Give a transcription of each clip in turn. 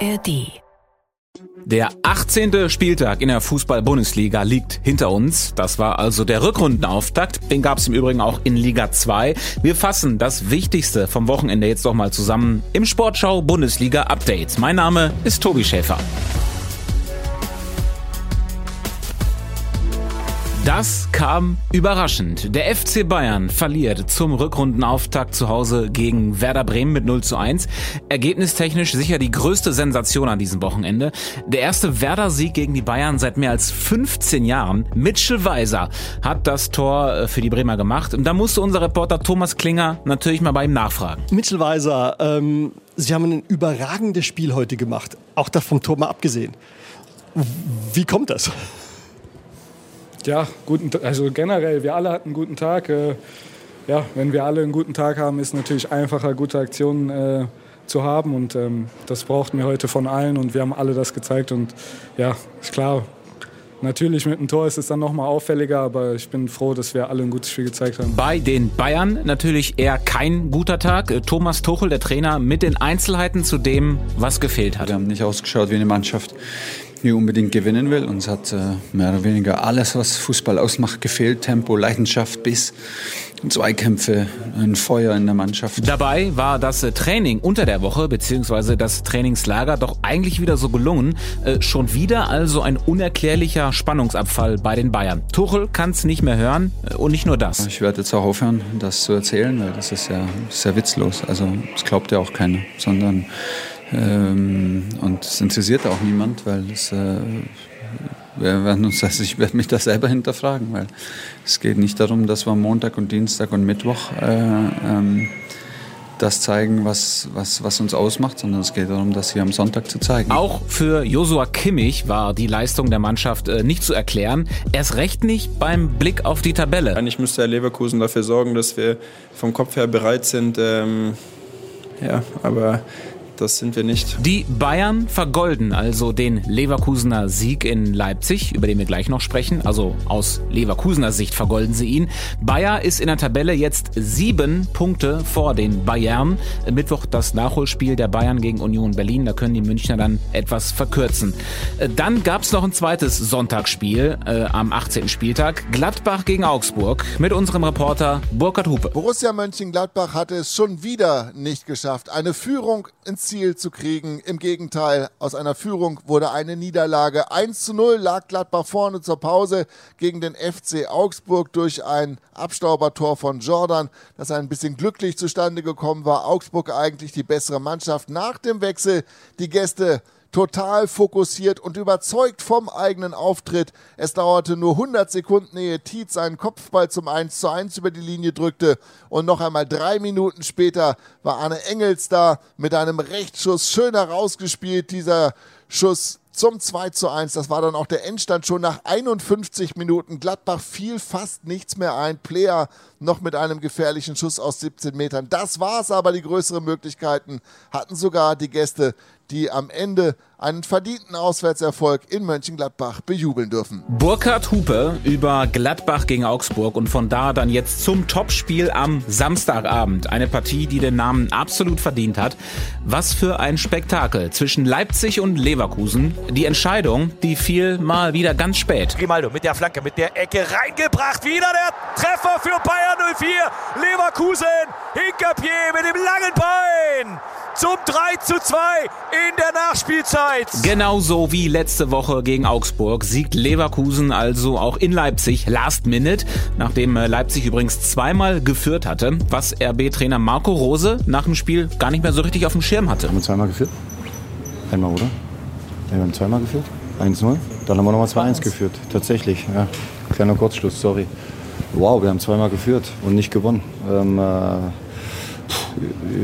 ARD. Der 18. Spieltag in der Fußball-Bundesliga liegt hinter uns. Das war also der Rückrundenauftakt. Den gab es im Übrigen auch in Liga 2. Wir fassen das Wichtigste vom Wochenende jetzt doch mal zusammen im Sportschau Bundesliga Update. Mein Name ist Tobi Schäfer. Das kam überraschend. Der FC Bayern verliert zum Rückrundenauftakt zu Hause gegen Werder Bremen mit 0 zu 1. Ergebnistechnisch sicher die größte Sensation an diesem Wochenende. Der erste Werder-Sieg gegen die Bayern seit mehr als 15 Jahren. Mitchell Weiser hat das Tor äh, für die Bremer gemacht. Und da musste unser Reporter Thomas Klinger natürlich mal bei ihm nachfragen. Mitchell Weiser, ähm, Sie haben ein überragendes Spiel heute gemacht. Auch das vom Tor mal abgesehen. Wie kommt das? Ja, guten, also generell, wir alle hatten einen guten Tag. Äh, ja, wenn wir alle einen guten Tag haben, ist es natürlich einfacher, gute Aktionen äh, zu haben. Und ähm, das brauchten wir heute von allen und wir haben alle das gezeigt. Und ja, ist klar, natürlich mit einem Tor ist es dann nochmal auffälliger, aber ich bin froh, dass wir alle ein gutes Spiel gezeigt haben. Bei den Bayern natürlich eher kein guter Tag. Äh, Thomas Tuchel, der Trainer, mit den Einzelheiten zu dem, was gefehlt hat. Wir haben nicht ausgeschaut wie eine Mannschaft, die unbedingt gewinnen will. Uns hat äh, mehr oder weniger alles, was Fußball ausmacht, gefehlt. Tempo, Leidenschaft, Biss, Zweikämpfe, ein Feuer in der Mannschaft. Dabei war das äh, Training unter der Woche beziehungsweise das Trainingslager doch eigentlich wieder so gelungen. Äh, schon wieder also ein unerklärlicher Spannungsabfall bei den Bayern. Tuchel kann es nicht mehr hören äh, und nicht nur das. Ich werde jetzt auch aufhören, das zu erzählen, weil das ist ja, ja witzlos. Also das glaubt ja auch keiner, sondern ähm, und es interessiert auch niemand, weil es, äh, wir werden uns das, ich werde mich da selber hinterfragen, weil es geht nicht darum, dass wir Montag und Dienstag und Mittwoch äh, ähm, das zeigen, was, was, was uns ausmacht, sondern es geht darum, das hier am Sonntag zu zeigen. Auch für Josua Kimmich war die Leistung der Mannschaft äh, nicht zu erklären. Erst recht nicht beim Blick auf die Tabelle. Eigentlich müsste Herr Leverkusen dafür sorgen, dass wir vom Kopf her bereit sind. Ähm, ja, aber das sind wir nicht. Die Bayern vergolden also den Leverkusener Sieg in Leipzig, über den wir gleich noch sprechen. Also aus Leverkusener Sicht vergolden sie ihn. Bayer ist in der Tabelle jetzt sieben Punkte vor den Bayern. Mittwoch das Nachholspiel der Bayern gegen Union Berlin. Da können die Münchner dann etwas verkürzen. Dann gab es noch ein zweites Sonntagsspiel äh, am 18. Spieltag. Gladbach gegen Augsburg mit unserem Reporter Burkhard Hupe. Borussia Mönchengladbach hatte es schon wieder nicht geschafft, eine Führung ins Ziel zu kriegen. Im Gegenteil, aus einer Führung wurde eine Niederlage. 1 zu 0 lag Gladbach vorne zur Pause gegen den FC Augsburg durch ein Abstaubertor von Jordan, das ein bisschen glücklich zustande gekommen war. Augsburg eigentlich die bessere Mannschaft. Nach dem Wechsel die Gäste total fokussiert und überzeugt vom eigenen Auftritt. Es dauerte nur 100 Sekunden, ehe Tietz seinen Kopfball zum 1 zu 1 über die Linie drückte und noch einmal drei Minuten später war Arne Engels da mit einem Rechtsschuss schön herausgespielt. Dieser Schuss zum 2 zu 1. Das war dann auch der Endstand schon nach 51 Minuten. Gladbach fiel fast nichts mehr ein. Player noch mit einem gefährlichen Schuss aus 17 Metern. Das war es aber. Die größeren Möglichkeiten hatten sogar die Gäste die am Ende einen verdienten Auswärtserfolg in Mönchengladbach bejubeln dürfen. Burkhard Hupe über Gladbach gegen Augsburg und von da dann jetzt zum Topspiel am Samstagabend. Eine Partie, die den Namen absolut verdient hat. Was für ein Spektakel zwischen Leipzig und Leverkusen. Die Entscheidung, die fiel mal wieder ganz spät. Grimaldo mit der Flanke, mit der Ecke reingebracht. Wieder der Treffer für Bayern 04. Leverkusen, Hinterpier mit dem langen Bein zum 3 zu 2 in der Nachspielzeit. Genauso wie letzte Woche gegen Augsburg siegt Leverkusen also auch in Leipzig last minute, nachdem äh, Leipzig übrigens zweimal geführt hatte, was RB-Trainer Marco Rose nach dem Spiel gar nicht mehr so richtig auf dem Schirm hatte. Haben wir zweimal geführt? Einmal, oder? Wir haben zweimal geführt? 1-0. Dann haben wir nochmal 2-1 geführt. Tatsächlich, ja. Kleiner Kurzschluss, sorry. Wow, wir haben zweimal geführt und nicht gewonnen. Ähm, äh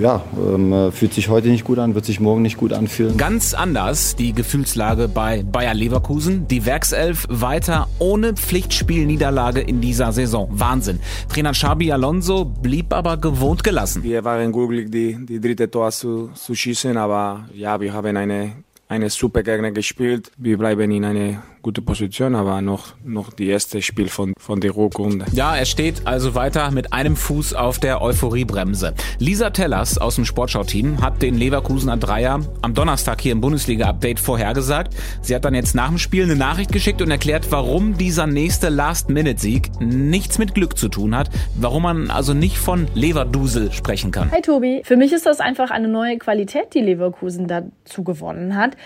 ja, ähm, fühlt sich heute nicht gut an, wird sich morgen nicht gut anfühlen. Ganz anders die Gefühlslage bei Bayer Leverkusen. Die Werkself weiter ohne Pflichtspielniederlage in dieser Saison. Wahnsinn. Trainer Xabi Alonso blieb aber gewohnt gelassen. Wir waren glücklich, die, die dritte Tor zu, zu schießen, aber ja, wir haben eine eine super Gegner gespielt. Wir bleiben in eine gute Position, aber noch, noch die erste Spiel von, von der Rückrunde. Ja, er steht also weiter mit einem Fuß auf der Euphoriebremse. Lisa Tellers aus dem Sportschau-Team hat den Leverkusener Dreier am Donnerstag hier im Bundesliga-Update vorhergesagt. Sie hat dann jetzt nach dem Spiel eine Nachricht geschickt und erklärt, warum dieser nächste Last-Minute-Sieg nichts mit Glück zu tun hat, warum man also nicht von Leverdusel sprechen kann. Hi Tobi, für mich ist das einfach eine neue Qualität, die Leverkusen dazu gewonnen hat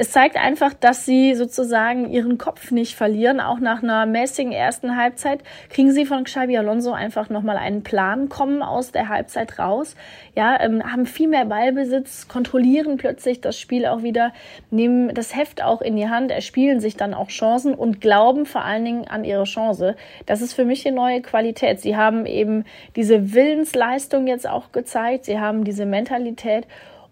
es zeigt einfach, dass sie sozusagen ihren Kopf nicht verlieren. Auch nach einer mäßigen ersten Halbzeit kriegen sie von Xabi Alonso einfach nochmal einen Plan, kommen aus der Halbzeit raus, ja, ähm, haben viel mehr Ballbesitz, kontrollieren plötzlich das Spiel auch wieder, nehmen das Heft auch in die Hand, erspielen sich dann auch Chancen und glauben vor allen Dingen an ihre Chance. Das ist für mich eine neue Qualität. Sie haben eben diese Willensleistung jetzt auch gezeigt, sie haben diese Mentalität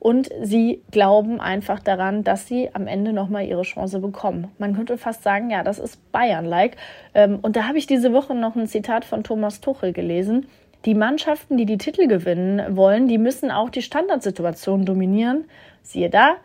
und sie glauben einfach daran, dass sie am Ende nochmal ihre Chance bekommen. Man könnte fast sagen, ja, das ist Bayern-like. Ähm, und da habe ich diese Woche noch ein Zitat von Thomas Tuchel gelesen. Die Mannschaften, die die Titel gewinnen wollen, die müssen auch die Standardsituation dominieren. Siehe da,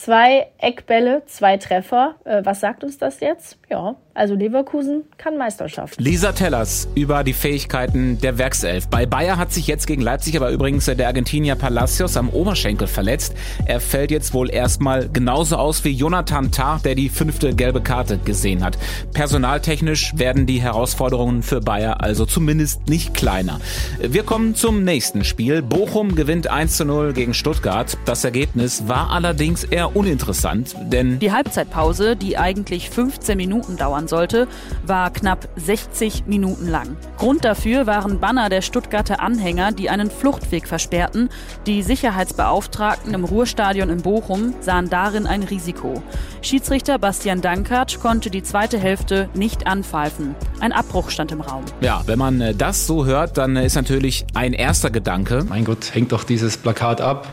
zwei Eckbälle, zwei Treffer. Äh, was sagt uns das jetzt? Ja, also Leverkusen kann Meisterschaft. Lisa Tellers über die Fähigkeiten der Werkself. Bei Bayer hat sich jetzt gegen Leipzig aber übrigens der Argentinier Palacios am Oberschenkel verletzt. Er fällt jetzt wohl erstmal genauso aus wie Jonathan Tah, der die fünfte gelbe Karte gesehen hat. Personaltechnisch werden die Herausforderungen für Bayer also zumindest nicht kleiner. Wir kommen zum nächsten Spiel. Bochum gewinnt 1 zu 0 gegen Stuttgart. Das Ergebnis war allerdings eher uninteressant, denn die Halbzeitpause, die eigentlich 15 Minuten dauern sollte, war knapp 60 Minuten lang. Grund dafür waren Banner der Stuttgarter Anhänger, die einen Fluchtweg versperrten. Die Sicherheitsbeauftragten im Ruhrstadion in Bochum sahen darin ein Risiko. Schiedsrichter Bastian Dankert konnte die zweite Hälfte nicht anpfeifen. Ein Abbruch stand im Raum. Ja, wenn man äh, das so hört, dann äh, ist natürlich ein erster Gedanke. Mein Gott, hängt doch dieses Plakat ab.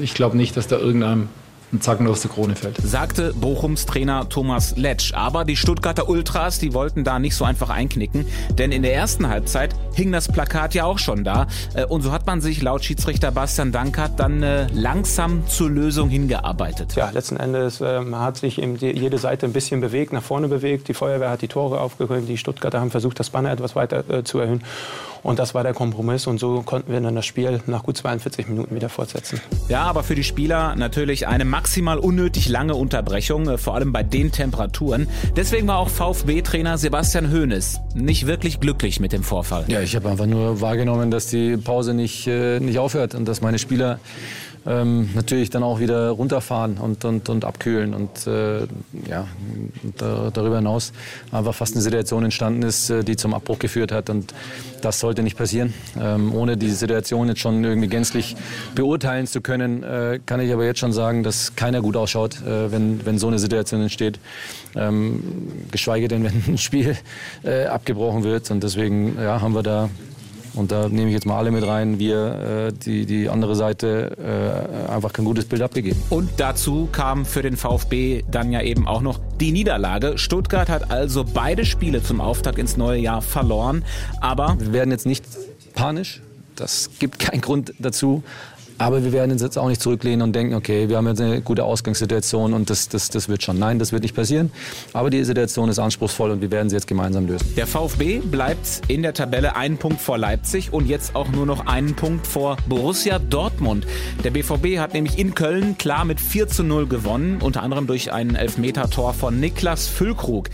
Ich glaube nicht, dass da irgendeinem ein Zacken aus der Krone fällt. Sagte Bochums Trainer Thomas Letsch. Aber die Stuttgarter Ultras, die wollten da nicht so einfach einknicken, denn in der ersten Halbzeit hing das Plakat ja auch schon da. Äh, und so hat man sich laut Schiedsrichter Bastian Dankert dann äh, langsam zur Lösung hingearbeitet. Ja, letzten Endes äh, hat sich eben die, jede Seite ein bisschen bewegt, nach vorne bewegt. Die Feuerwehr hat die Tore aufgeholt, die Stuttgarter haben versucht, das Banner etwas weiter äh, zu erhöhen. Und das war der Kompromiss und so konnten wir dann das Spiel nach gut 42 Minuten wieder fortsetzen. Ja, aber für die Spieler natürlich eine maximal unnötig lange Unterbrechung, äh, vor allem bei den Temperaturen. Deswegen war auch VfB-Trainer Sebastian Hoeneß nicht wirklich glücklich mit dem Vorfall. Ja, ich habe einfach nur wahrgenommen, dass die Pause nicht, äh, nicht aufhört und dass meine Spieler ähm, natürlich dann auch wieder runterfahren und, und, und abkühlen. Und äh, ja, da, darüber hinaus einfach fast eine Situation entstanden ist, äh, die zum Abbruch geführt hat. Und das sollte nicht passieren. Ähm, ohne die Situation jetzt schon irgendwie gänzlich beurteilen zu können, äh, kann ich aber jetzt schon sagen, dass keiner gut ausschaut, äh, wenn, wenn so eine Situation entsteht. Ähm, geschweige denn, wenn ein Spiel äh, abgebrochen wird. Und deswegen ja, haben wir da und da nehme ich jetzt mal alle mit rein, wir, äh, die, die andere Seite, äh, einfach kein gutes Bild abgegeben. Und dazu kam für den VfB dann ja eben auch noch die Niederlage. Stuttgart hat also beide Spiele zum Auftakt ins neue Jahr verloren. Aber wir werden jetzt nicht panisch. Das gibt keinen Grund dazu. Aber wir werden uns jetzt auch nicht zurücklehnen und denken, okay, wir haben jetzt eine gute Ausgangssituation und das, das, das wird schon. Nein, das wird nicht passieren. Aber die Situation ist anspruchsvoll und wir werden sie jetzt gemeinsam lösen. Der VfB bleibt in der Tabelle einen Punkt vor Leipzig und jetzt auch nur noch einen Punkt vor Borussia Dortmund. Der BVB hat nämlich in Köln klar mit 4 zu 0 gewonnen, unter anderem durch ein Elfmeter-Tor von Niklas Füllkrug.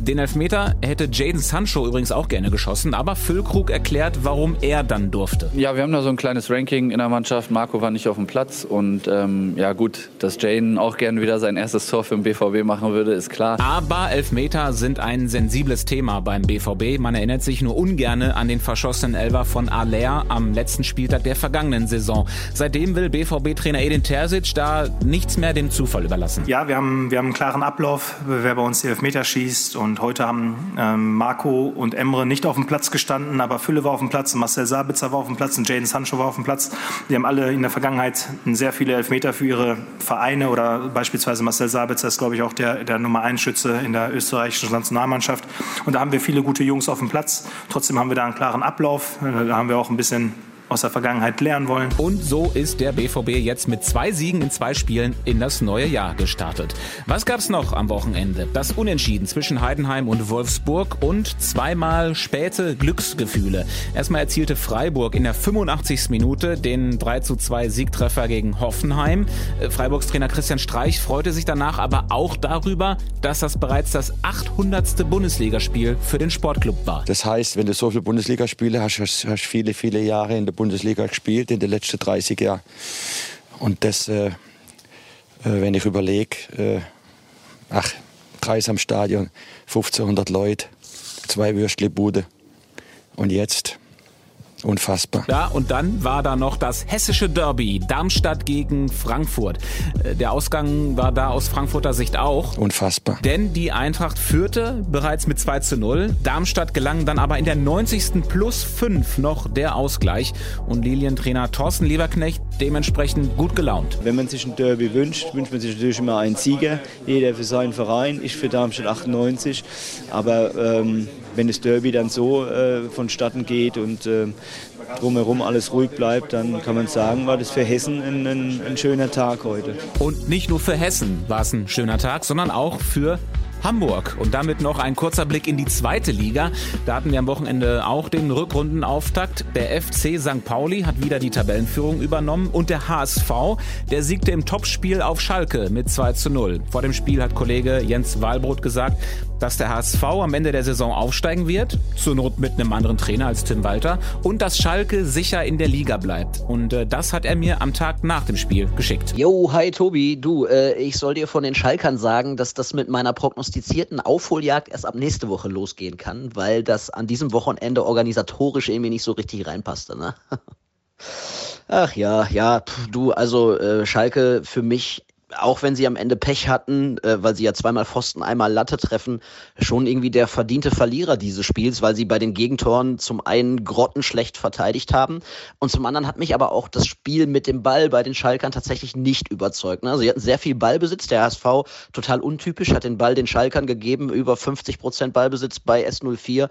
Den Elfmeter hätte Jaden Sancho übrigens auch gerne geschossen, aber Füllkrug erklärt, warum er dann durfte. Ja, wir haben da so ein kleines Ranking in der Mannschaft. Marco war nicht auf dem Platz und ähm, ja gut, dass Jaden auch gerne wieder sein erstes Tor für den BVB machen würde, ist klar. Aber Elfmeter sind ein sensibles Thema beim BVB. Man erinnert sich nur ungerne an den verschossenen Elfer von Aller am letzten Spieltag der vergangenen Saison. Seitdem will BVB-Trainer Edin Terzic da nichts mehr dem Zufall überlassen. Ja, wir haben, wir haben einen klaren Ablauf, wer bei uns die Elfmeter schießt und und heute haben ähm, Marco und Emre nicht auf dem Platz gestanden, aber Fülle war auf dem Platz, Marcel Sabitzer war auf dem Platz und Jaden Sancho war auf dem Platz. Die haben alle in der Vergangenheit sehr viele Elfmeter für ihre Vereine oder beispielsweise Marcel Sabitzer ist, glaube ich, auch der, der Nummer 1 Schütze in der österreichischen Nationalmannschaft. Und da haben wir viele gute Jungs auf dem Platz. Trotzdem haben wir da einen klaren Ablauf. Da haben wir auch ein bisschen aus der Vergangenheit lernen wollen. Und so ist der BVB jetzt mit zwei Siegen in zwei Spielen in das neue Jahr gestartet. Was gab's noch am Wochenende? Das Unentschieden zwischen Heidenheim und Wolfsburg und zweimal späte Glücksgefühle. Erstmal erzielte Freiburg in der 85. Minute den 3 zu 2 Siegtreffer gegen Hoffenheim. Äh, Freiburgs Trainer Christian Streich freute sich danach aber auch darüber, dass das bereits das 800. Bundesligaspiel für den Sportclub war. Das heißt, wenn du so viele Bundesligaspiele hast, hast du viele, viele Jahre in der Bundesliga gespielt, in den letzten 30 Jahren. Und das, äh, äh, wenn ich überlege, äh, ach, Kreis am Stadion, 1500 Leute, zwei Würstlebude. Und jetzt Unfassbar. Ja, und dann war da noch das hessische Derby, Darmstadt gegen Frankfurt. Äh, der Ausgang war da aus Frankfurter Sicht auch. Unfassbar. Denn die Eintracht führte bereits mit 2 zu 0. Darmstadt gelang dann aber in der 90. plus 5 noch der Ausgleich. Und Lilientrainer Thorsten Lieberknecht dementsprechend gut gelaunt. Wenn man sich ein Derby wünscht, wünscht man sich natürlich immer einen Sieger. Jeder für seinen Verein. Ich für Darmstadt 98. Aber ähm, wenn das Derby dann so äh, vonstatten geht und äh, drumherum alles ruhig bleibt, dann kann man sagen, war das für Hessen ein, ein, ein schöner Tag heute. Und nicht nur für Hessen war es ein schöner Tag, sondern auch für Hamburg. Und damit noch ein kurzer Blick in die zweite Liga. Da hatten wir am Wochenende auch den Rückrundenauftakt. Der FC St. Pauli hat wieder die Tabellenführung übernommen und der HSV, der siegte im Topspiel auf Schalke mit 2 zu 0. Vor dem Spiel hat Kollege Jens Wahlbrot gesagt, dass der HSV am Ende der Saison aufsteigen wird, zur Not mit einem anderen Trainer als Tim Walter, und dass Schalke sicher in der Liga bleibt. Und äh, das hat er mir am Tag nach dem Spiel geschickt. Jo, hi Tobi, du, äh, ich soll dir von den Schalkern sagen, dass das mit meiner prognostizierten Aufholjagd erst ab nächste Woche losgehen kann, weil das an diesem Wochenende organisatorisch irgendwie nicht so richtig reinpasste, ne? Ach ja, ja, pff, du, also äh, Schalke für mich auch wenn sie am Ende Pech hatten, äh, weil sie ja zweimal Pfosten, einmal Latte treffen, schon irgendwie der verdiente Verlierer dieses Spiels, weil sie bei den Gegentoren zum einen grottenschlecht verteidigt haben und zum anderen hat mich aber auch das Spiel mit dem Ball bei den Schalkern tatsächlich nicht überzeugt. Ne? Sie hatten sehr viel Ballbesitz, der HSV total untypisch, hat den Ball den Schalkern gegeben, über 50 Prozent Ballbesitz bei S04,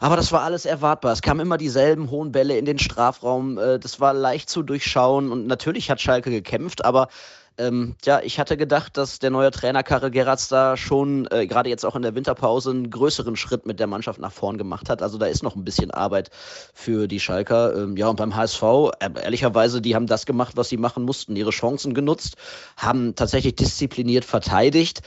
aber das war alles erwartbar. Es kamen immer dieselben hohen Bälle in den Strafraum, äh, das war leicht zu durchschauen und natürlich hat Schalke gekämpft, aber ähm, ja, ich hatte gedacht, dass der neue Trainer Karel Geratz da schon äh, gerade jetzt auch in der Winterpause einen größeren Schritt mit der Mannschaft nach vorn gemacht hat. Also da ist noch ein bisschen Arbeit für die Schalker. Ähm, ja, und beim HSV, äh, ehrlicherweise, die haben das gemacht, was sie machen mussten, ihre Chancen genutzt, haben tatsächlich diszipliniert verteidigt.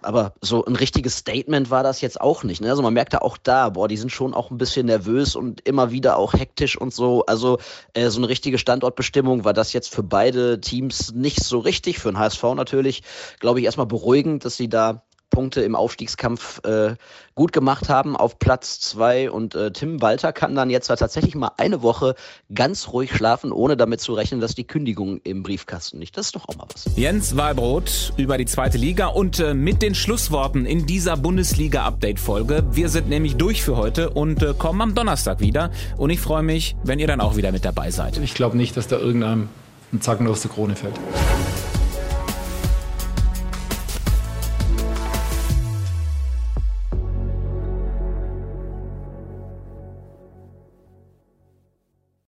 Aber so ein richtiges Statement war das jetzt auch nicht. Ne? Also man merkte auch da, boah, die sind schon auch ein bisschen nervös und immer wieder auch hektisch und so. Also äh, so eine richtige Standortbestimmung war das jetzt für beide Teams nicht so richtig wichtig, für den HSV natürlich, glaube ich, erstmal beruhigend, dass sie da Punkte im Aufstiegskampf äh, gut gemacht haben auf Platz zwei und äh, Tim Walter kann dann jetzt tatsächlich mal eine Woche ganz ruhig schlafen, ohne damit zu rechnen, dass die Kündigung im Briefkasten nicht. Das ist doch auch mal was. Jens Wahlbrot über die zweite Liga und äh, mit den Schlussworten in dieser Bundesliga-Update-Folge. Wir sind nämlich durch für heute und äh, kommen am Donnerstag wieder und ich freue mich, wenn ihr dann auch wieder mit dabei seid. Ich glaube nicht, dass da irgendeinem ein Zacken aus der Krone fällt.